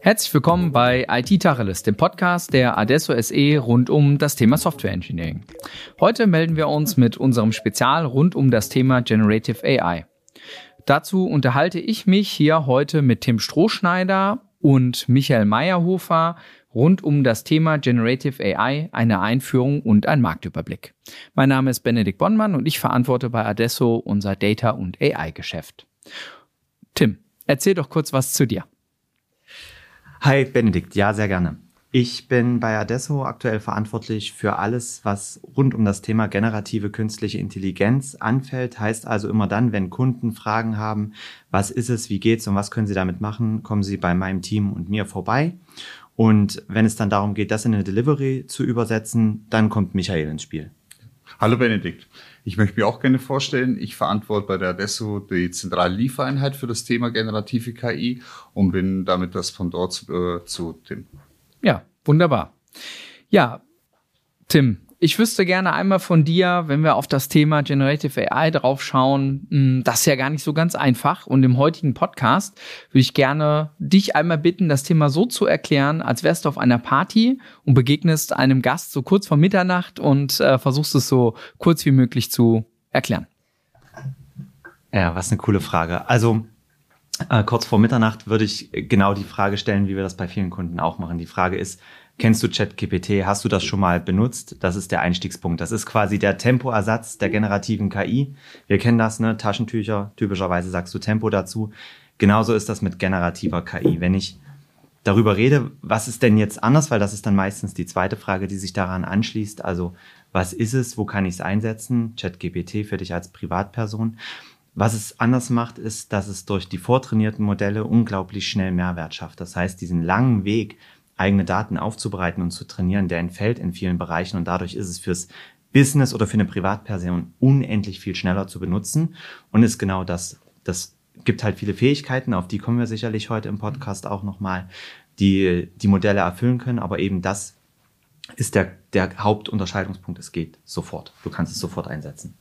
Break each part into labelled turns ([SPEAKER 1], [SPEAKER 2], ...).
[SPEAKER 1] Herzlich willkommen bei IT Tacheles, dem Podcast der Adesso SE rund um das Thema Software Engineering. Heute melden wir uns mit unserem Spezial rund um das Thema Generative AI. Dazu unterhalte ich mich hier heute mit Tim Strohschneider und Michael Meyerhofer rund um das Thema Generative AI, eine Einführung und ein Marktüberblick. Mein Name ist Benedikt Bonnmann und ich verantworte bei Adesso unser Data- und AI-Geschäft. Tim, erzähl doch kurz was zu dir.
[SPEAKER 2] Hi Benedikt, ja, sehr gerne. Ich bin bei Adesso aktuell verantwortlich für alles, was rund um das Thema generative künstliche Intelligenz anfällt. Heißt also immer dann, wenn Kunden Fragen haben, was ist es, wie geht's und was können sie damit machen, kommen sie bei meinem Team und mir vorbei. Und wenn es dann darum geht, das in eine Delivery zu übersetzen, dann kommt Michael ins Spiel.
[SPEAKER 3] Hallo Benedikt. Ich möchte mir auch gerne vorstellen, ich verantworte bei der Adesso die zentrale Liefereinheit für das Thema generative KI und bin damit das von dort äh, zu Tim.
[SPEAKER 1] Ja, wunderbar. Ja, Tim, ich wüsste gerne einmal von dir, wenn wir auf das Thema Generative AI drauf schauen, hm, das ist ja gar nicht so ganz einfach. Und im heutigen Podcast würde ich gerne dich einmal bitten, das Thema so zu erklären, als wärst du auf einer Party und begegnest einem Gast so kurz vor Mitternacht und äh, versuchst es so kurz wie möglich zu erklären.
[SPEAKER 2] Ja, was eine coole Frage. Also äh, kurz vor Mitternacht würde ich genau die Frage stellen, wie wir das bei vielen Kunden auch machen. Die Frage ist, Kennst du ChatGPT? Hast du das schon mal benutzt? Das ist der Einstiegspunkt. Das ist quasi der Tempoersatz der generativen KI. Wir kennen das, ne? Taschentücher. Typischerweise sagst du Tempo dazu. Genauso ist das mit generativer KI. Wenn ich darüber rede, was ist denn jetzt anders? Weil das ist dann meistens die zweite Frage, die sich daran anschließt. Also, was ist es? Wo kann ich es einsetzen? ChatGPT für dich als Privatperson. Was es anders macht, ist, dass es durch die vortrainierten Modelle unglaublich schnell Mehrwert schafft. Das heißt, diesen langen Weg, eigene Daten aufzubereiten und zu trainieren, der entfällt in vielen Bereichen und dadurch ist es fürs Business oder für eine Privatperson unendlich viel schneller zu benutzen und ist genau das. Das gibt halt viele Fähigkeiten, auf die kommen wir sicherlich heute im Podcast auch nochmal, die die Modelle erfüllen können, aber eben das ist der, der Hauptunterscheidungspunkt. Es geht sofort. Du kannst es sofort einsetzen.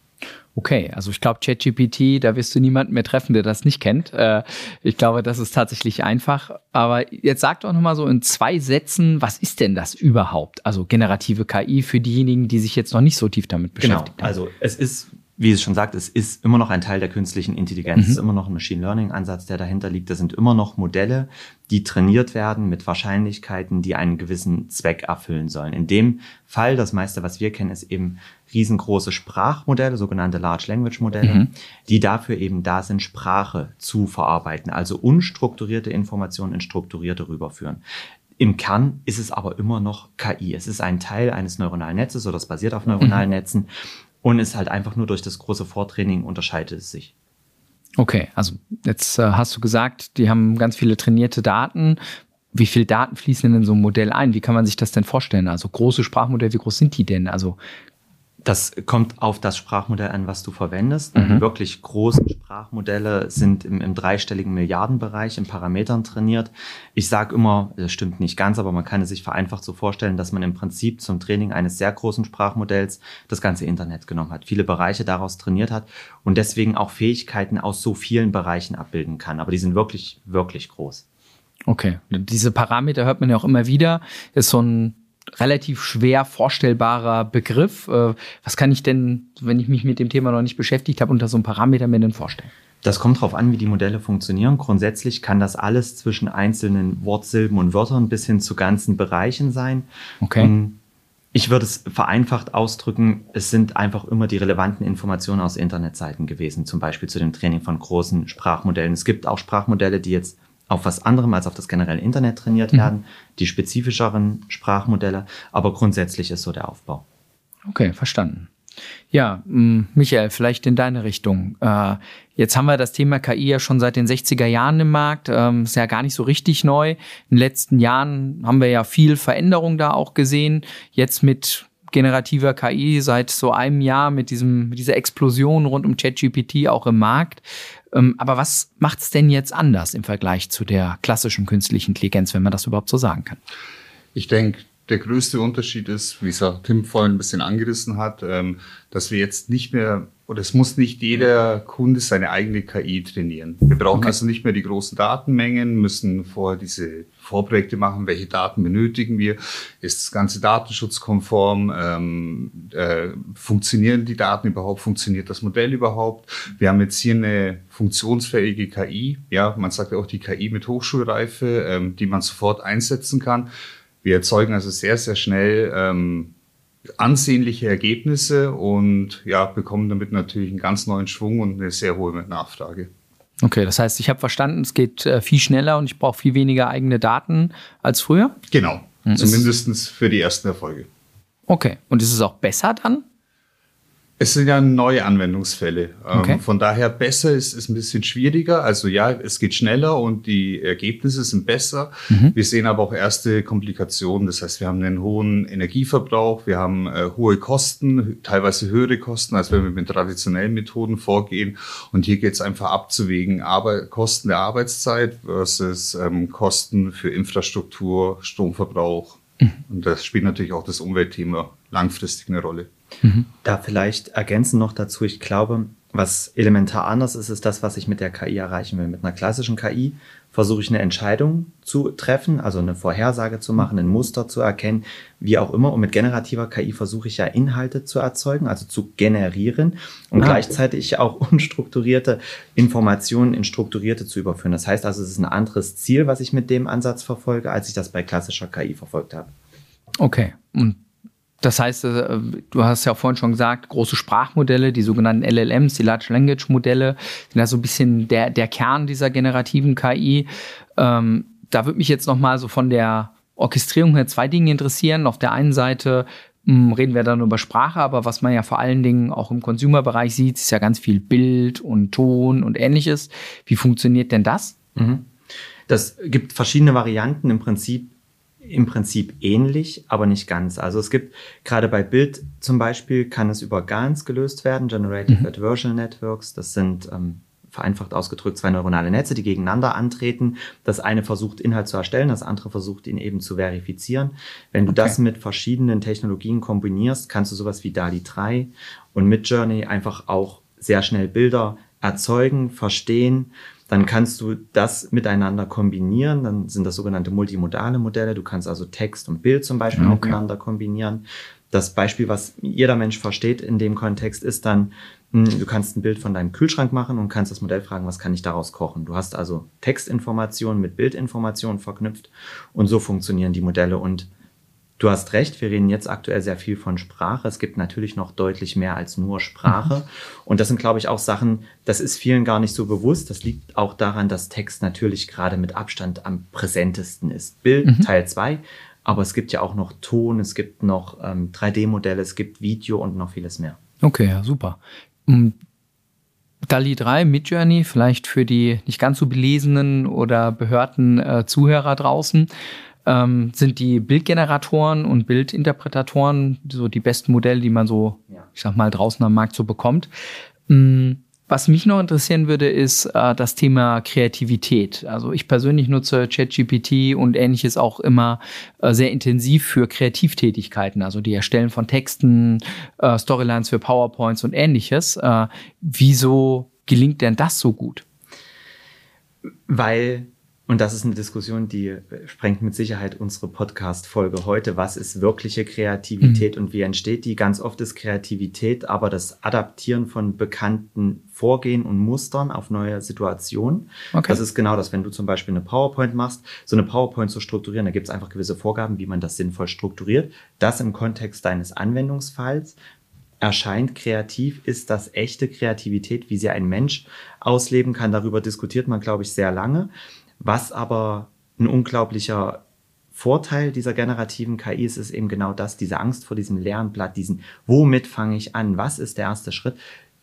[SPEAKER 1] Okay, also ich glaube, ChatGPT, da wirst du niemanden mehr treffen, der das nicht kennt. Äh, ich glaube, das ist tatsächlich einfach. Aber jetzt sag doch nochmal so in zwei Sätzen, was ist denn das überhaupt? Also generative KI für diejenigen, die sich jetzt noch nicht so tief damit beschäftigt
[SPEAKER 2] genau. haben. Also es ist wie es schon sagt, es ist immer noch ein Teil der künstlichen Intelligenz. Mhm. Es ist immer noch ein Machine Learning Ansatz, der dahinter liegt. Das sind immer noch Modelle, die trainiert werden mit Wahrscheinlichkeiten, die einen gewissen Zweck erfüllen sollen. In dem Fall, das meiste, was wir kennen, ist eben riesengroße Sprachmodelle, sogenannte Large Language Modelle, mhm. die dafür eben da sind, Sprache zu verarbeiten, also unstrukturierte Informationen in strukturierte rüberführen. Im Kern ist es aber immer noch KI. Es ist ein Teil eines neuronalen Netzes oder es basiert auf neuronalen mhm. Netzen und ist halt einfach nur durch das große Vortraining unterscheidet es sich.
[SPEAKER 1] Okay, also jetzt äh, hast du gesagt, die haben ganz viele trainierte Daten. Wie viel Daten fließen denn in so ein Modell ein? Wie kann man sich das denn vorstellen? Also große Sprachmodelle, wie groß sind die denn? Also
[SPEAKER 2] das kommt auf das Sprachmodell an, was du verwendest. Mhm. Die wirklich großen Sprachmodelle sind im, im dreistelligen Milliardenbereich in Parametern trainiert. Ich sage immer, das stimmt nicht ganz, aber man kann es sich vereinfacht so vorstellen, dass man im Prinzip zum Training eines sehr großen Sprachmodells das ganze Internet genommen hat, viele Bereiche daraus trainiert hat und deswegen auch Fähigkeiten aus so vielen Bereichen abbilden kann. Aber die sind wirklich, wirklich groß.
[SPEAKER 1] Okay, diese Parameter hört man ja auch immer wieder. Ist so ein relativ schwer vorstellbarer Begriff. Äh, was kann ich denn, wenn ich mich mit dem Thema noch nicht beschäftigt habe, unter so einem Parameter mir denn vorstellen?
[SPEAKER 2] Das kommt darauf an, wie die Modelle funktionieren. Grundsätzlich kann das alles zwischen einzelnen Wortsilben und Wörtern bis hin zu ganzen Bereichen sein.
[SPEAKER 1] Okay. Ähm,
[SPEAKER 2] ich würde es vereinfacht ausdrücken, es sind einfach immer die relevanten Informationen aus Internetseiten gewesen, zum Beispiel zu dem Training von großen Sprachmodellen. Es gibt auch Sprachmodelle, die jetzt auf was anderem als auf das generelle Internet trainiert mhm. werden, die spezifischeren Sprachmodelle, aber grundsätzlich ist so der Aufbau.
[SPEAKER 1] Okay, verstanden. Ja, Michael, vielleicht in deine Richtung. Äh, jetzt haben wir das Thema KI ja schon seit den 60er Jahren im Markt. Ähm, ist ja gar nicht so richtig neu. In den letzten Jahren haben wir ja viel Veränderung da auch gesehen. Jetzt mit generativer KI seit so einem Jahr mit diesem, mit dieser Explosion rund um ChatGPT auch im Markt. Ähm, aber was macht es denn jetzt anders im Vergleich zu der klassischen künstlichen Intelligenz, wenn man das überhaupt so sagen kann?
[SPEAKER 3] Ich denke, der größte Unterschied ist, wie es auch Tim vorhin ein bisschen angerissen hat, ähm, dass wir jetzt nicht mehr oder es muss nicht jeder Kunde seine eigene KI trainieren. Wir brauchen okay. also nicht mehr die großen Datenmengen, müssen vorher diese Vorprojekte machen, welche Daten benötigen wir, ist das ganze datenschutzkonform, ähm, äh, funktionieren die Daten überhaupt, funktioniert das Modell überhaupt. Wir haben jetzt hier eine funktionsfähige KI, ja, man sagt ja auch die KI mit Hochschulreife, ähm, die man sofort einsetzen kann. Wir erzeugen also sehr, sehr schnell ähm, ansehnliche Ergebnisse und ja, bekommen damit natürlich einen ganz neuen Schwung und eine sehr hohe Nachfrage.
[SPEAKER 1] Okay, das heißt, ich habe verstanden, es geht äh, viel schneller und ich brauche viel weniger eigene Daten als früher?
[SPEAKER 3] Genau, hm, zumindest für die ersten Erfolge.
[SPEAKER 1] Okay, und ist es auch besser dann?
[SPEAKER 3] Es sind ja neue Anwendungsfälle. Ähm, okay. Von daher besser ist, ist ein bisschen schwieriger. Also ja, es geht schneller und die Ergebnisse sind besser. Mhm. Wir sehen aber auch erste Komplikationen. Das heißt, wir haben einen hohen Energieverbrauch, wir haben äh, hohe Kosten, teilweise höhere Kosten, als wenn wir mit traditionellen Methoden vorgehen. Und hier geht es einfach abzuwägen, aber Kosten der Arbeitszeit versus ähm, Kosten für Infrastruktur, Stromverbrauch. Mhm. Und das spielt natürlich auch das Umweltthema langfristig eine Rolle.
[SPEAKER 2] Mhm. Da vielleicht ergänzen noch dazu, ich glaube, was elementar anders ist, ist das, was ich mit der KI erreichen will. Mit einer klassischen KI versuche ich eine Entscheidung zu treffen, also eine Vorhersage zu machen, ein Muster zu erkennen, wie auch immer. Und mit generativer KI versuche ich ja Inhalte zu erzeugen, also zu generieren und ah. gleichzeitig auch unstrukturierte Informationen in strukturierte zu überführen. Das heißt also, es ist ein anderes Ziel, was ich mit dem Ansatz verfolge, als ich das bei klassischer KI verfolgt habe.
[SPEAKER 1] Okay. Und das heißt, äh, du hast ja vorhin schon gesagt, große Sprachmodelle, die sogenannten LLMs, die Large Language Modelle, sind ja so ein bisschen der, der Kern dieser generativen KI. Ähm, da würde mich jetzt nochmal so von der Orchestrierung her zwei Dinge interessieren. Auf der einen Seite mh, hm, reden wir dann über Sprache, aber was man ja vor allen Dingen auch im Consumer-Bereich sieht, ist ja ganz viel Bild und Ton und ähnliches. Wie funktioniert denn das? Mhm.
[SPEAKER 2] Das gibt verschiedene Varianten. Im Prinzip im Prinzip ähnlich, aber nicht ganz. Also es gibt gerade bei Bild zum Beispiel kann es über GANs gelöst werden, Generative mhm. Adversarial Networks. Das sind ähm, vereinfacht ausgedrückt zwei neuronale Netze, die gegeneinander antreten. Das eine versucht Inhalt zu erstellen, das andere versucht ihn eben zu verifizieren. Wenn du okay. das mit verschiedenen Technologien kombinierst, kannst du sowas wie DALI 3 und Midjourney einfach auch sehr schnell Bilder erzeugen, verstehen dann kannst du das miteinander kombinieren. Dann sind das sogenannte multimodale Modelle. Du kannst also Text und Bild zum Beispiel okay. miteinander kombinieren. Das Beispiel, was jeder Mensch versteht in dem Kontext, ist dann, hm, du kannst ein Bild von deinem Kühlschrank machen und kannst das Modell fragen, was kann ich daraus kochen? Du hast also Textinformationen mit Bildinformationen verknüpft und so funktionieren die Modelle und Du hast recht, wir reden jetzt aktuell sehr viel von Sprache. Es gibt natürlich noch deutlich mehr als nur Sprache. Mhm. Und das sind, glaube ich, auch Sachen, das ist vielen gar nicht so bewusst. Das liegt auch daran, dass Text natürlich gerade mit Abstand am präsentesten ist. Bild mhm. Teil zwei, aber es gibt ja auch noch Ton, es gibt noch ähm, 3D-Modelle, es gibt Video und noch vieles mehr.
[SPEAKER 1] Okay, ja, super. Um DALI 3 Midjourney, vielleicht für die nicht ganz so belesenen oder behörten äh, Zuhörer draußen ähm, sind die Bildgeneratoren und Bildinterpretatoren so die besten Modelle, die man so, ja. ich sag mal, draußen am Markt so bekommt. Mhm. Was mich noch interessieren würde, ist äh, das Thema Kreativität. Also ich persönlich nutze ChatGPT und ähnliches auch immer äh, sehr intensiv für Kreativtätigkeiten, also die Erstellen von Texten, äh, Storylines für PowerPoints und ähnliches. Äh, wieso gelingt denn das so gut?
[SPEAKER 2] Weil und das ist eine Diskussion, die sprengt mit Sicherheit unsere Podcast-Folge heute. Was ist wirkliche Kreativität mhm. und wie entsteht die? Ganz oft ist Kreativität aber das Adaptieren von bekannten Vorgehen und Mustern auf neue Situationen. Okay. Das ist genau das, wenn du zum Beispiel eine PowerPoint machst, so eine PowerPoint zu strukturieren, da gibt es einfach gewisse Vorgaben, wie man das sinnvoll strukturiert. Das im Kontext deines Anwendungsfalls erscheint kreativ, ist das echte Kreativität, wie sie ein Mensch ausleben kann. Darüber diskutiert man, glaube ich, sehr lange. Was aber ein unglaublicher Vorteil dieser generativen KI ist, ist eben genau das, diese Angst vor diesem leeren Blatt, diesen, womit fange ich an? Was ist der erste Schritt?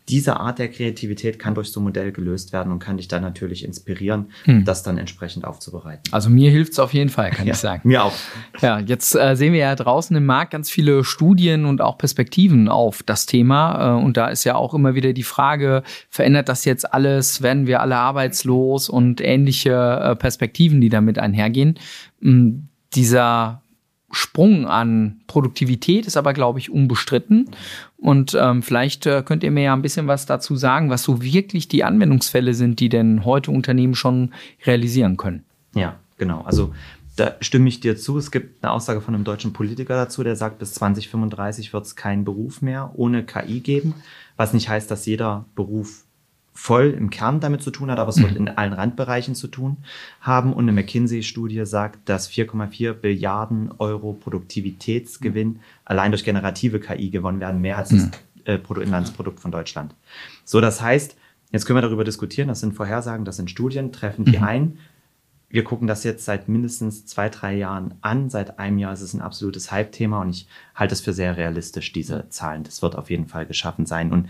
[SPEAKER 2] Diese Art der Kreativität kann durch so ein Modell gelöst werden und kann dich dann natürlich inspirieren, hm. das dann entsprechend aufzubereiten.
[SPEAKER 1] Also mir hilft es auf jeden Fall, kann
[SPEAKER 2] ja,
[SPEAKER 1] ich sagen.
[SPEAKER 2] Mir auch.
[SPEAKER 1] Ja, jetzt äh, sehen wir ja draußen im Markt ganz viele Studien und auch Perspektiven auf das Thema. Äh, und da ist ja auch immer wieder die Frage, verändert das jetzt alles? Werden wir alle arbeitslos und ähnliche äh, Perspektiven, die damit einhergehen? Ähm, dieser Sprung an Produktivität ist aber, glaube ich, unbestritten. Und ähm, vielleicht äh, könnt ihr mir ja ein bisschen was dazu sagen, was so wirklich die Anwendungsfälle sind, die denn heute Unternehmen schon realisieren können.
[SPEAKER 2] Ja, genau. Also da stimme ich dir zu. Es gibt eine Aussage von einem deutschen Politiker dazu, der sagt, bis 2035 wird es keinen Beruf mehr ohne KI geben, was nicht heißt, dass jeder Beruf voll im Kern damit zu tun hat, aber es wird in allen Randbereichen zu tun haben. Und eine McKinsey-Studie sagt, dass 4,4 Billiarden Euro Produktivitätsgewinn allein durch generative KI gewonnen werden, mehr als das äh, Bruttoinlandsprodukt von Deutschland. So, das heißt, jetzt können wir darüber diskutieren, das sind Vorhersagen, das sind Studien, treffen die ein. Wir gucken das jetzt seit mindestens zwei, drei Jahren an. Seit einem Jahr ist es ein absolutes Hype-Thema und ich halte es für sehr realistisch, diese Zahlen. Das wird auf jeden Fall geschaffen sein. Und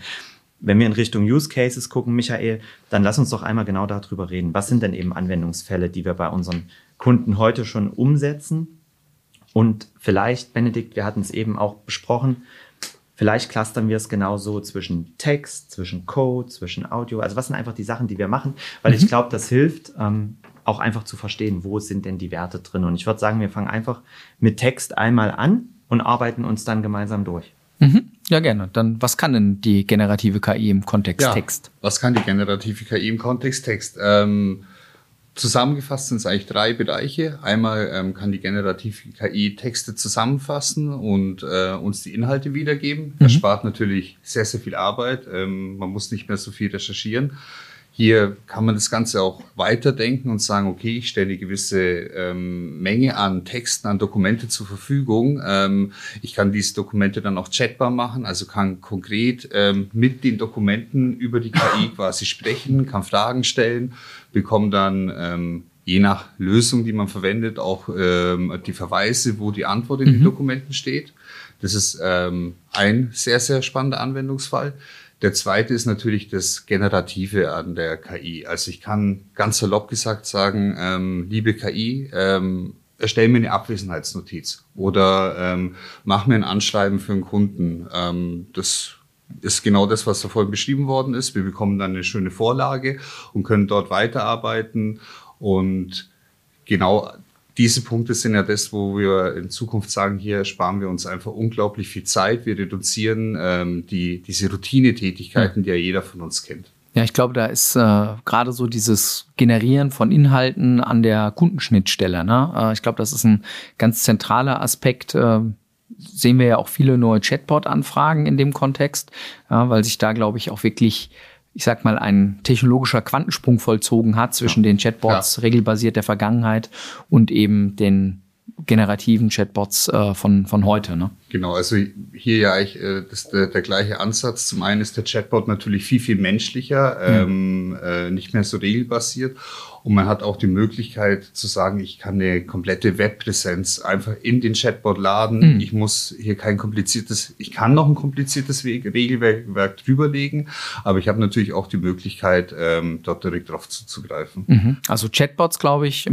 [SPEAKER 2] wenn wir in Richtung Use Cases gucken, Michael, dann lass uns doch einmal genau darüber reden. Was sind denn eben Anwendungsfälle, die wir bei unseren Kunden heute schon umsetzen? Und vielleicht, Benedikt, wir hatten es eben auch besprochen, vielleicht clustern wir es genauso zwischen Text, zwischen Code, zwischen Audio. Also was sind einfach die Sachen, die wir machen? Weil mhm. ich glaube, das hilft, ähm, auch einfach zu verstehen, wo sind denn die Werte drin. Und ich würde sagen, wir fangen einfach mit Text einmal an und arbeiten uns dann gemeinsam durch.
[SPEAKER 1] Mhm. Ja, gerne. Dann, was kann denn die generative KI im Kontext ja, Text?
[SPEAKER 3] Was kann die generative KI im Kontext Text? Ähm, zusammengefasst sind es eigentlich drei Bereiche. Einmal ähm, kann die generative KI Texte zusammenfassen und äh, uns die Inhalte wiedergeben. Das mhm. spart natürlich sehr, sehr viel Arbeit. Ähm, man muss nicht mehr so viel recherchieren. Hier kann man das Ganze auch weiterdenken und sagen, okay, ich stelle eine gewisse ähm, Menge an Texten, an Dokumente zur Verfügung. Ähm, ich kann diese Dokumente dann auch chatbar machen, also kann konkret ähm, mit den Dokumenten über die KI quasi sprechen, kann Fragen stellen, bekomme dann ähm, je nach Lösung, die man verwendet, auch ähm, die Verweise, wo die Antwort in mhm. den Dokumenten steht. Das ist ähm, ein sehr, sehr spannender Anwendungsfall. Der zweite ist natürlich das Generative an der KI. Also ich kann ganz salopp gesagt sagen, ähm, liebe KI, ähm, erstell mir eine Abwesenheitsnotiz oder ähm, mach mir ein Anschreiben für einen Kunden. Ähm, das ist genau das, was da vorhin beschrieben worden ist. Wir bekommen dann eine schöne Vorlage und können dort weiterarbeiten und genau diese Punkte sind ja das, wo wir in Zukunft sagen, hier sparen wir uns einfach unglaublich viel Zeit. Wir reduzieren ähm, die, diese Routinetätigkeiten, die ja jeder von uns kennt.
[SPEAKER 1] Ja, ich glaube, da ist äh, gerade so dieses Generieren von Inhalten an der Kundenschnittstelle. Ne? Äh, ich glaube, das ist ein ganz zentraler Aspekt. Äh, sehen wir ja auch viele neue Chatbot-Anfragen in dem Kontext, ja, weil sich da, glaube ich, auch wirklich ich sag mal, ein technologischer Quantensprung vollzogen hat zwischen ja. den Chatbots ja. regelbasiert der Vergangenheit und eben den generativen Chatbots äh, von, von heute. Ne?
[SPEAKER 3] Genau, also hier ja eigentlich äh, das, der, der gleiche Ansatz. Zum einen ist der Chatbot natürlich viel, viel menschlicher, mhm. ähm, äh, nicht mehr so regelbasiert. Und man hat auch die Möglichkeit zu sagen, ich kann eine komplette Webpräsenz einfach in den Chatbot laden. Mhm. Ich muss hier kein kompliziertes, ich kann noch ein kompliziertes Regelwerk drüberlegen, aber ich habe natürlich auch die Möglichkeit, ähm, dort direkt drauf zuzugreifen.
[SPEAKER 1] Mhm. Also Chatbots, glaube ich,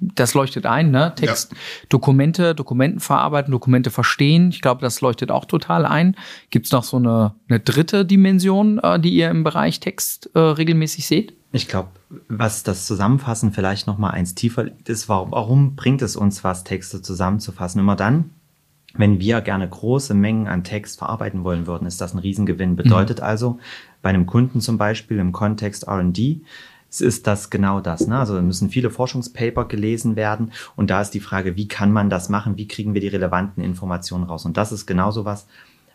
[SPEAKER 1] das leuchtet ein, ne? Text, ja. Dokumente, Dokumenten verarbeiten, Dokumente verstehen. Ich glaube, das leuchtet auch total ein. Gibt es noch so eine, eine dritte Dimension, äh, die ihr im Bereich Text äh, regelmäßig seht?
[SPEAKER 2] Ich glaube, was das Zusammenfassen vielleicht noch mal eins tiefer liegt, ist, warum, warum bringt es uns was, Texte zusammenzufassen? Immer dann, wenn wir gerne große Mengen an Text verarbeiten wollen würden, ist das ein Riesengewinn. Bedeutet mhm. also, bei einem Kunden zum Beispiel im Kontext R&D, ist das genau das. Ne? Also müssen viele Forschungspaper gelesen werden und da ist die Frage, wie kann man das machen? Wie kriegen wir die relevanten Informationen raus? Und das ist genauso was,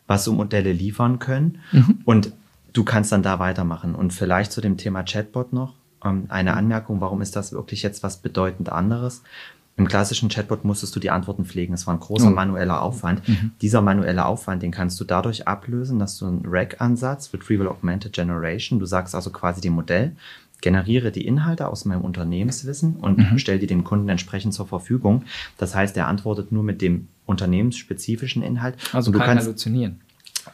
[SPEAKER 2] was so Modelle liefern können. Mhm. Und du kannst dann da weitermachen. Und vielleicht zu dem Thema Chatbot noch ähm, eine Anmerkung, warum ist das wirklich jetzt was bedeutend anderes? Im klassischen Chatbot musstest du die Antworten pflegen. Es war ein großer oh. manueller Aufwand. Mhm. Dieser manuelle Aufwand, den kannst du dadurch ablösen, dass du einen RAG-Ansatz, Retrieval Augmented Generation, du sagst also quasi dem Modell, generiere die Inhalte aus meinem Unternehmenswissen und mhm. stell die dem Kunden entsprechend zur Verfügung. Das heißt, er antwortet nur mit dem unternehmensspezifischen Inhalt.
[SPEAKER 1] Also
[SPEAKER 2] und du
[SPEAKER 1] kann kannst, halluzinieren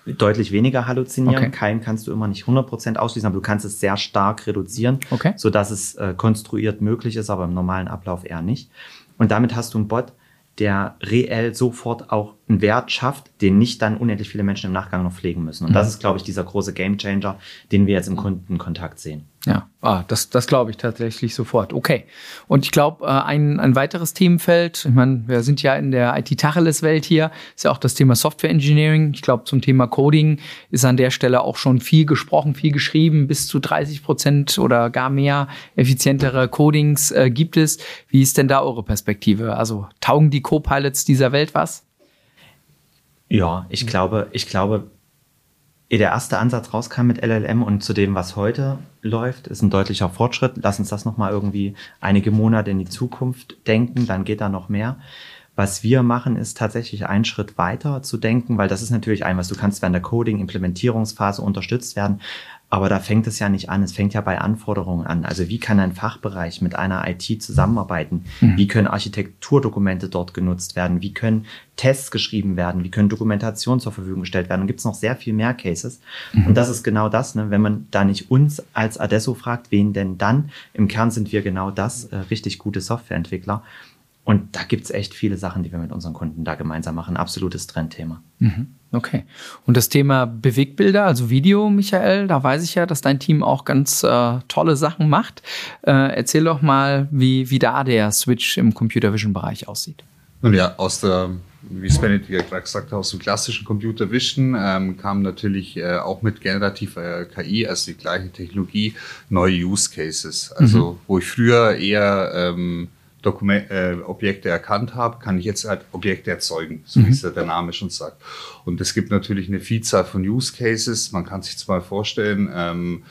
[SPEAKER 2] deutlich weniger halluzinieren. Okay. Keim kannst du immer nicht 100% ausschließen, aber du kannst es sehr stark reduzieren,
[SPEAKER 1] okay.
[SPEAKER 2] sodass es äh, konstruiert möglich ist, aber im normalen Ablauf eher nicht. Und damit hast du einen Bot, der reell sofort auch einen Wert schafft, den nicht dann unendlich viele Menschen im Nachgang noch pflegen müssen. Und das ist, glaube ich, dieser große Gamechanger, den wir jetzt im Kundenkontakt sehen.
[SPEAKER 1] Ja, ah, das, das glaube ich tatsächlich sofort. Okay. Und ich glaube, äh, ein, ein weiteres Themenfeld, ich meine, wir sind ja in der IT-Tacheles-Welt hier, ist ja auch das Thema Software Engineering. Ich glaube, zum Thema Coding ist an der Stelle auch schon viel gesprochen, viel geschrieben. Bis zu 30 Prozent oder gar mehr effizientere Codings äh, gibt es. Wie ist denn da eure Perspektive? Also taugen die Co-Pilots dieser Welt was?
[SPEAKER 2] Ja, ich glaube, ich glaube, ehe der erste Ansatz rauskam mit LLM und zu dem, was heute läuft, ist ein deutlicher Fortschritt. Lass uns das nochmal irgendwie einige Monate in die Zukunft denken, dann geht da noch mehr. Was wir machen, ist tatsächlich einen Schritt weiter zu denken, weil das ist natürlich ein, was du kannst während der Coding, Implementierungsphase unterstützt werden. Aber da fängt es ja nicht an. Es fängt ja bei Anforderungen an. Also wie kann ein Fachbereich mit einer IT zusammenarbeiten? Mhm. Wie können Architekturdokumente dort genutzt werden? Wie können Tests geschrieben werden? Wie können Dokumentationen zur Verfügung gestellt werden? Und gibt es noch sehr viel mehr Cases. Mhm. Und das ist genau das, ne? wenn man da nicht uns als Adesso fragt, wen denn dann? Im Kern sind wir genau das, äh, richtig gute Softwareentwickler. Und da gibt's echt viele Sachen, die wir mit unseren Kunden da gemeinsam machen. Absolutes Trendthema.
[SPEAKER 1] Mhm. Okay. Und das Thema Bewegbilder, also Video, Michael, da weiß ich ja, dass dein Team auch ganz äh, tolle Sachen macht. Äh, erzähl doch mal, wie, wie da der Switch im Computer Vision Bereich aussieht.
[SPEAKER 3] Nun ja, aus der, wie Sven ja gerade gesagt hat, aus dem klassischen Computer Vision ähm, kam natürlich äh, auch mit generativer äh, KI, also die gleiche Technologie, neue Use Cases. Also, mhm. wo ich früher eher ähm, Dokument, äh, Objekte erkannt habe, kann ich jetzt halt Objekte erzeugen, so mhm. wie es ja der Name schon sagt. Und es gibt natürlich eine Vielzahl von Use Cases. Man kann sich zwar vorstellen, ähm,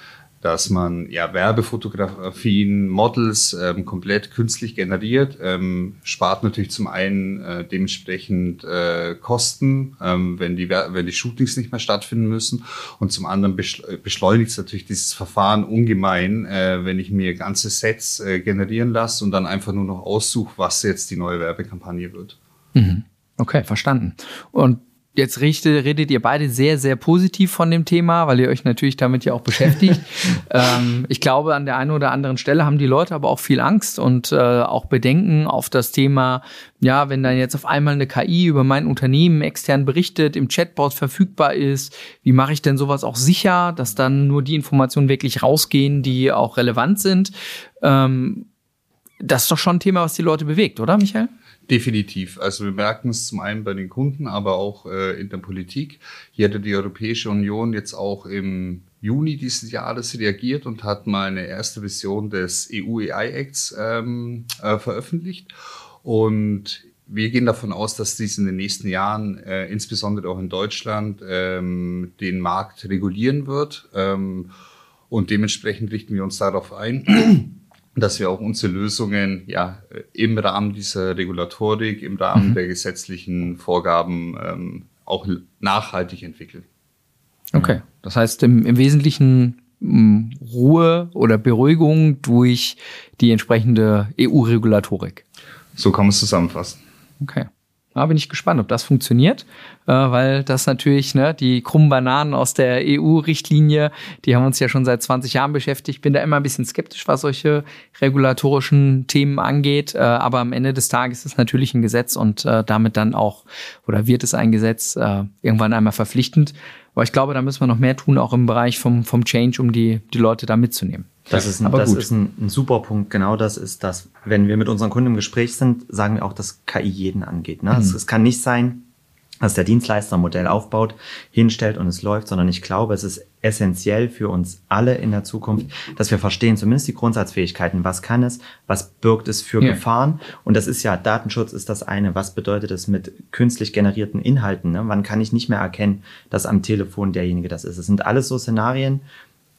[SPEAKER 3] dass man ja Werbefotografien, Models ähm, komplett künstlich generiert, ähm, spart natürlich zum einen äh, dementsprechend äh, Kosten, ähm, wenn die wenn die Shootings nicht mehr stattfinden müssen und zum anderen beschleunigt es natürlich dieses Verfahren ungemein, äh, wenn ich mir ganze Sets äh, generieren lasse und dann einfach nur noch aussuche, was jetzt die neue Werbekampagne wird.
[SPEAKER 1] Mhm. Okay, verstanden. Und Jetzt redet, redet ihr beide sehr, sehr positiv von dem Thema, weil ihr euch natürlich damit ja auch beschäftigt. ähm, ich glaube, an der einen oder anderen Stelle haben die Leute aber auch viel Angst und äh, auch Bedenken auf das Thema, ja, wenn dann jetzt auf einmal eine KI über mein Unternehmen extern berichtet, im Chatbot verfügbar ist, wie mache ich denn sowas auch sicher, dass dann nur die Informationen wirklich rausgehen, die auch relevant sind? Ähm, das ist doch schon ein Thema, was die Leute bewegt, oder, Michael?
[SPEAKER 3] Definitiv. Also wir merken es zum einen bei den Kunden, aber auch äh, in der Politik. Hier hatte die Europäische Union jetzt auch im Juni dieses Jahres reagiert und hat mal eine erste Vision des EU AI Acts ähm, äh, veröffentlicht. Und wir gehen davon aus, dass dies in den nächsten Jahren, äh, insbesondere auch in Deutschland, ähm, den Markt regulieren wird. Ähm, und dementsprechend richten wir uns darauf ein dass wir auch unsere Lösungen ja im Rahmen dieser Regulatorik, im Rahmen mhm. der gesetzlichen Vorgaben ähm, auch nachhaltig entwickeln.
[SPEAKER 1] Okay, das heißt im, im Wesentlichen mh, Ruhe oder Beruhigung durch die entsprechende EU-Regulatorik.
[SPEAKER 3] So kann man es zusammenfassen.
[SPEAKER 1] Okay. Da bin ich gespannt, ob das funktioniert, äh, weil das natürlich, ne, die krummen Bananen aus der EU-Richtlinie, die haben uns ja schon seit 20 Jahren beschäftigt. Bin da immer ein bisschen skeptisch, was solche regulatorischen Themen angeht. Äh, aber am Ende des Tages ist es natürlich ein Gesetz und äh, damit dann auch, oder wird es ein Gesetz äh, irgendwann einmal verpflichtend. Aber ich glaube, da müssen wir noch mehr tun, auch im Bereich vom, vom Change, um die, die Leute da mitzunehmen.
[SPEAKER 2] Das ist, ein, das ist ein, ein, super Punkt. Genau das ist das. Wenn wir mit unseren Kunden im Gespräch sind, sagen wir auch, dass KI jeden angeht. Ne? Mhm. Es, es, kann nicht sein, dass der Dienstleister ein Modell aufbaut, hinstellt und es läuft, sondern ich glaube, es ist essentiell für uns alle in der Zukunft, dass wir verstehen, zumindest die Grundsatzfähigkeiten. Was kann es? Was birgt es für ja. Gefahren? Und das ist ja, Datenschutz ist das eine. Was bedeutet es mit künstlich generierten Inhalten? Ne? Wann kann ich nicht mehr erkennen, dass am Telefon derjenige das ist? Es sind alles so Szenarien,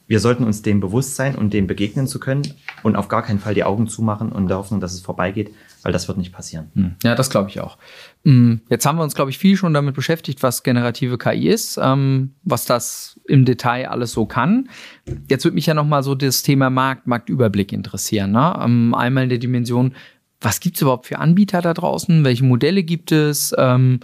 [SPEAKER 2] wir sollten uns dem bewusst sein und dem begegnen zu können und auf gar keinen Fall die Augen zumachen und der Hoffnung, dass es vorbeigeht, weil das wird nicht passieren.
[SPEAKER 1] Hm. Ja, das glaube ich auch. Hm, jetzt haben wir uns, glaube ich, viel schon damit beschäftigt, was generative KI ist, ähm, was das im Detail alles so kann. Jetzt würde mich ja noch mal so das Thema Markt, Marktüberblick interessieren. Ne? Ähm, einmal in der Dimension, was gibt es überhaupt für Anbieter da draußen? Welche Modelle gibt es? Ähm,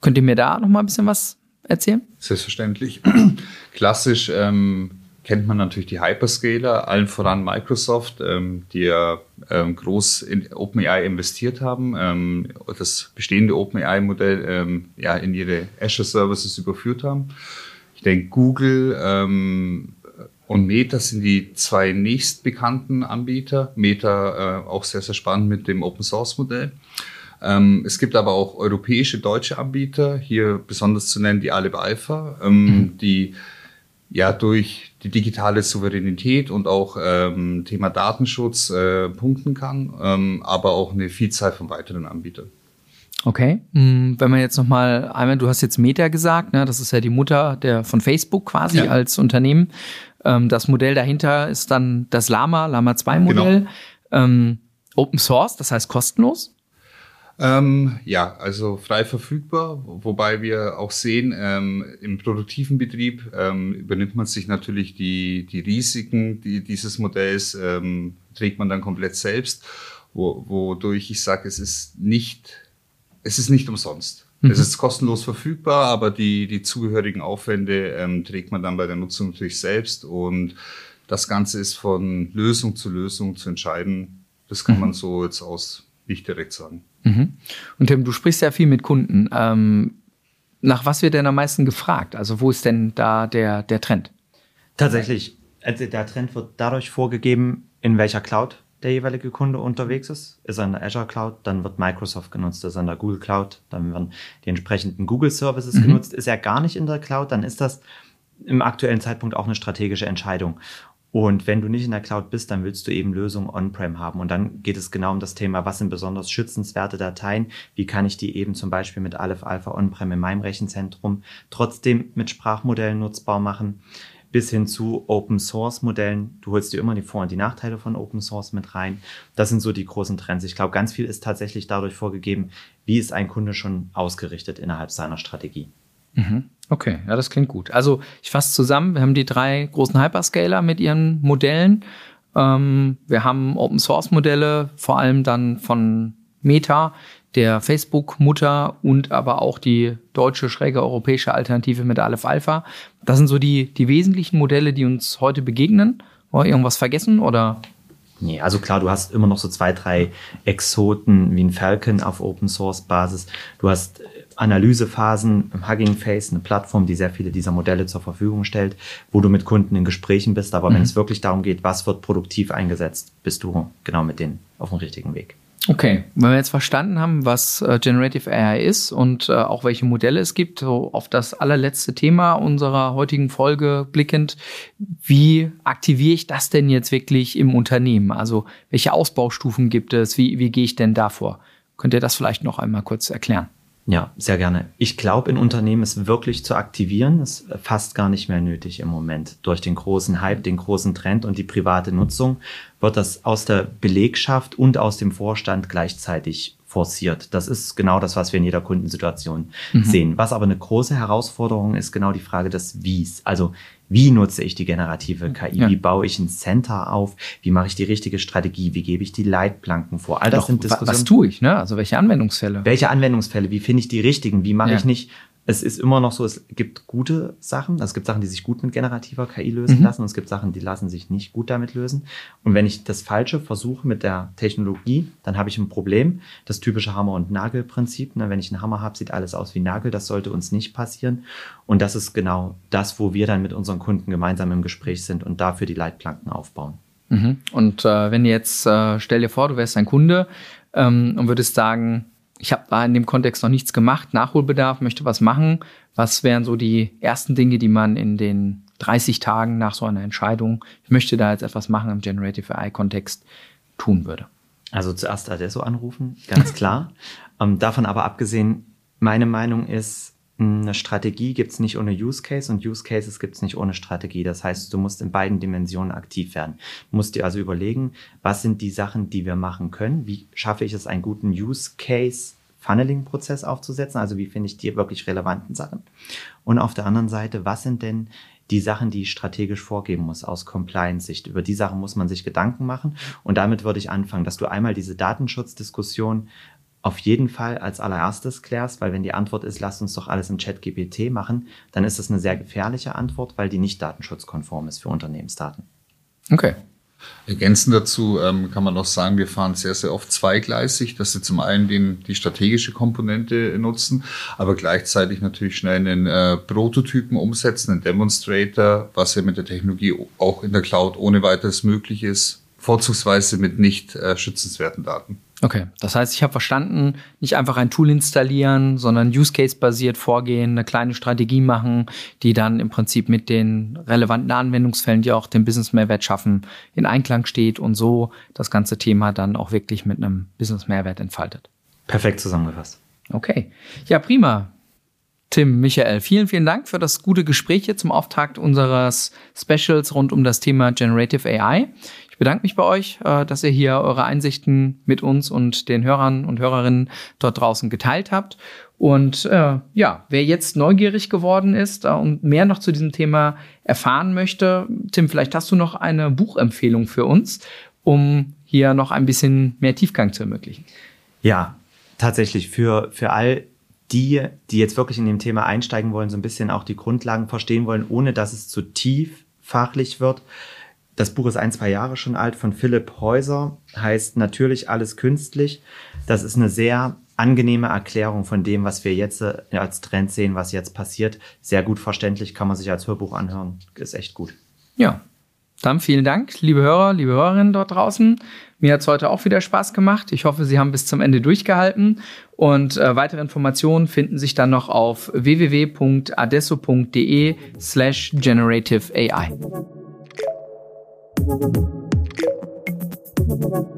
[SPEAKER 1] könnt ihr mir da noch mal ein bisschen was erzählen?
[SPEAKER 3] Selbstverständlich. Klassisch ähm, kennt man natürlich die Hyperscaler, allen voran Microsoft, ähm, die ja ähm, groß in OpenAI investiert haben, ähm, das bestehende OpenAI-Modell ähm, ja, in ihre Azure Services überführt haben. Ich denke, Google ähm, und Meta sind die zwei nächstbekannten Anbieter. Meta äh, auch sehr, sehr spannend mit dem Open Source Modell. Ähm, es gibt aber auch europäische, deutsche Anbieter, hier besonders zu nennen die Aleb Alpha, ähm, mhm. die ja durch die digitale Souveränität und auch ähm, Thema Datenschutz äh, punkten kann, ähm, aber auch eine Vielzahl von weiteren Anbietern.
[SPEAKER 1] Okay, mm, wenn man jetzt nochmal einmal, du hast jetzt Meta gesagt, ne, das ist ja die Mutter der von Facebook quasi ja. als Unternehmen. Ähm, das Modell dahinter ist dann das Lama, Lama 2 Modell. Genau. Ähm, Open Source, das heißt kostenlos.
[SPEAKER 3] Ähm, ja, also frei verfügbar, wobei wir auch sehen, ähm, im produktiven Betrieb ähm, übernimmt man sich natürlich die, die Risiken die, dieses Modells, ähm, trägt man dann komplett selbst, wo, wodurch ich sage, es ist nicht, es ist nicht umsonst. Mhm. Es ist kostenlos verfügbar, aber die, die zugehörigen Aufwände ähm, trägt man dann bei der Nutzung natürlich selbst und das Ganze ist von Lösung zu Lösung zu entscheiden. Das kann mhm. man so jetzt aus nicht direkt sagen.
[SPEAKER 1] Mhm. Und Tim, du sprichst ja viel mit Kunden. Ähm, nach was wird denn am meisten gefragt? Also wo ist denn da der, der Trend?
[SPEAKER 2] Tatsächlich, also der Trend wird dadurch vorgegeben, in welcher Cloud der jeweilige Kunde unterwegs ist. Ist er in der Azure Cloud, dann wird Microsoft genutzt. Ist er in der Google Cloud, dann werden die entsprechenden Google Services mhm. genutzt. Ist er gar nicht in der Cloud, dann ist das im aktuellen Zeitpunkt auch eine strategische Entscheidung. Und wenn du nicht in der Cloud bist, dann willst du eben Lösungen on-prem haben. Und dann geht es genau um das Thema, was sind besonders schützenswerte Dateien? Wie kann ich die eben zum Beispiel mit Aleph Alpha on-prem in meinem Rechenzentrum trotzdem mit Sprachmodellen nutzbar machen? Bis hin zu Open Source Modellen. Du holst dir immer die Vor- und die Nachteile von Open Source mit rein. Das sind so die großen Trends. Ich glaube, ganz viel ist tatsächlich dadurch vorgegeben, wie ist ein Kunde schon ausgerichtet innerhalb seiner Strategie.
[SPEAKER 1] Mhm. Okay, ja, das klingt gut. Also ich fasse zusammen, wir haben die drei großen Hyperscaler mit ihren Modellen. Ähm, wir haben Open Source Modelle, vor allem dann von Meta, der Facebook-Mutter und aber auch die deutsche schräge europäische Alternative mit Aleph Alpha. Das sind so die, die wesentlichen Modelle, die uns heute begegnen. War irgendwas vergessen oder?
[SPEAKER 2] Nee, also klar, du hast immer noch so zwei, drei Exoten wie ein Falcon auf Open Source Basis. Du hast Analysephasen, Hugging Face, eine Plattform, die sehr viele dieser Modelle zur Verfügung stellt, wo du mit Kunden in Gesprächen bist. Aber mhm. wenn es wirklich darum geht, was wird produktiv eingesetzt, bist du genau mit denen auf dem richtigen Weg.
[SPEAKER 1] Okay, wenn wir jetzt verstanden haben, was äh, Generative AI ist und äh, auch welche Modelle es gibt, so auf das allerletzte Thema unserer heutigen Folge blickend, wie aktiviere ich das denn jetzt wirklich im Unternehmen? Also welche Ausbaustufen gibt es? Wie, wie gehe ich denn davor? Könnt ihr das vielleicht noch einmal kurz erklären?
[SPEAKER 2] Ja, sehr gerne. Ich glaube, in Unternehmen es wirklich zu aktivieren, ist fast gar nicht mehr nötig im Moment. Durch den großen Hype, den großen Trend und die private Nutzung wird das aus der Belegschaft und aus dem Vorstand gleichzeitig forciert. Das ist genau das, was wir in jeder Kundensituation mhm. sehen. Was aber eine große Herausforderung ist, genau die Frage des Wies. Also wie nutze ich die generative KI? Ja. Wie baue ich ein Center auf? Wie mache ich die richtige Strategie? Wie gebe ich die Leitplanken vor?
[SPEAKER 1] All das Doch, sind Diskussionen. Was tue ich? Ne? Also welche Anwendungsfälle?
[SPEAKER 2] Welche Anwendungsfälle? Wie finde ich die richtigen? Wie mache ja. ich nicht es ist immer noch so, es gibt gute Sachen. Also es gibt Sachen, die sich gut mit generativer KI lösen mhm. lassen und es gibt Sachen, die lassen sich nicht gut damit lösen. Und wenn ich das Falsche versuche mit der Technologie, dann habe ich ein Problem. Das typische Hammer- und Nagel-Prinzip. Ne? Wenn ich einen Hammer habe, sieht alles aus wie Nagel. Das sollte uns nicht passieren. Und das ist genau das, wo wir dann mit unseren Kunden gemeinsam im Gespräch sind und dafür die Leitplanken aufbauen.
[SPEAKER 1] Mhm. Und äh, wenn jetzt, äh, stell dir vor, du wärst ein Kunde ähm, und würdest sagen, ich habe da in dem Kontext noch nichts gemacht, Nachholbedarf, möchte was machen. Was wären so die ersten Dinge, die man in den 30 Tagen nach so einer Entscheidung, ich möchte da jetzt etwas machen im Generative AI-Kontext, tun würde?
[SPEAKER 2] Also zuerst Adesso anrufen, ganz klar. ähm, davon aber abgesehen, meine Meinung ist, eine Strategie gibt es nicht ohne Use Case und Use Cases gibt es nicht ohne Strategie. Das heißt, du musst in beiden Dimensionen aktiv werden. Du musst dir also überlegen, was sind die Sachen, die wir machen können? Wie schaffe ich es, einen guten Use Case Funneling-Prozess aufzusetzen? Also wie finde ich die wirklich relevanten Sachen? Und auf der anderen Seite, was sind denn die Sachen, die ich strategisch vorgeben muss aus Compliance-Sicht? Über die Sachen muss man sich Gedanken machen. Und damit würde ich anfangen, dass du einmal diese Datenschutzdiskussion auf jeden Fall als allererstes klärst, weil wenn die Antwort ist, lasst uns doch alles im Chat GPT machen, dann ist das eine sehr gefährliche Antwort, weil die nicht datenschutzkonform ist für Unternehmensdaten.
[SPEAKER 1] Okay.
[SPEAKER 3] Ergänzend dazu ähm, kann man noch sagen, wir fahren sehr, sehr oft zweigleisig, dass sie zum einen den, die strategische Komponente nutzen, aber gleichzeitig natürlich schnell einen äh, Prototypen umsetzen, einen Demonstrator, was ja mit der Technologie auch in der Cloud ohne weiteres möglich ist, vorzugsweise mit nicht äh, schützenswerten Daten.
[SPEAKER 1] Okay, das heißt, ich habe verstanden, nicht einfach ein Tool installieren, sondern Use Case basiert vorgehen, eine kleine Strategie machen, die dann im Prinzip mit den relevanten Anwendungsfällen, die auch den Business Mehrwert schaffen, in Einklang steht und so das ganze Thema dann auch wirklich mit einem Business Mehrwert entfaltet.
[SPEAKER 2] Perfekt zusammengefasst.
[SPEAKER 1] Okay. Ja, prima. Tim, Michael, vielen, vielen Dank für das gute Gespräch hier zum Auftakt unseres Specials rund um das Thema Generative AI. Ich bedanke mich bei euch, äh, dass ihr hier eure Einsichten mit uns und den Hörern und Hörerinnen dort draußen geteilt habt. Und äh, ja, wer jetzt neugierig geworden ist äh, und mehr noch zu diesem Thema erfahren möchte, Tim, vielleicht hast du noch eine Buchempfehlung für uns, um hier noch ein bisschen mehr Tiefgang zu ermöglichen.
[SPEAKER 2] Ja, tatsächlich für, für all die, die jetzt wirklich in dem Thema einsteigen wollen, so ein bisschen auch die Grundlagen verstehen wollen, ohne dass es zu tief fachlich wird, das Buch ist ein, zwei Jahre schon alt von Philipp Häuser, heißt Natürlich alles künstlich. Das ist eine sehr angenehme Erklärung von dem, was wir jetzt äh, als Trend sehen, was jetzt passiert. Sehr gut verständlich, kann man sich als Hörbuch anhören. Ist echt gut.
[SPEAKER 1] Ja, dann vielen Dank, liebe Hörer, liebe Hörerinnen dort draußen. Mir hat es heute auch wieder Spaß gemacht. Ich hoffe, Sie haben bis zum Ende durchgehalten. Und äh, weitere Informationen finden sich dann noch auf www.adesso.de slash generative AI. Thank you.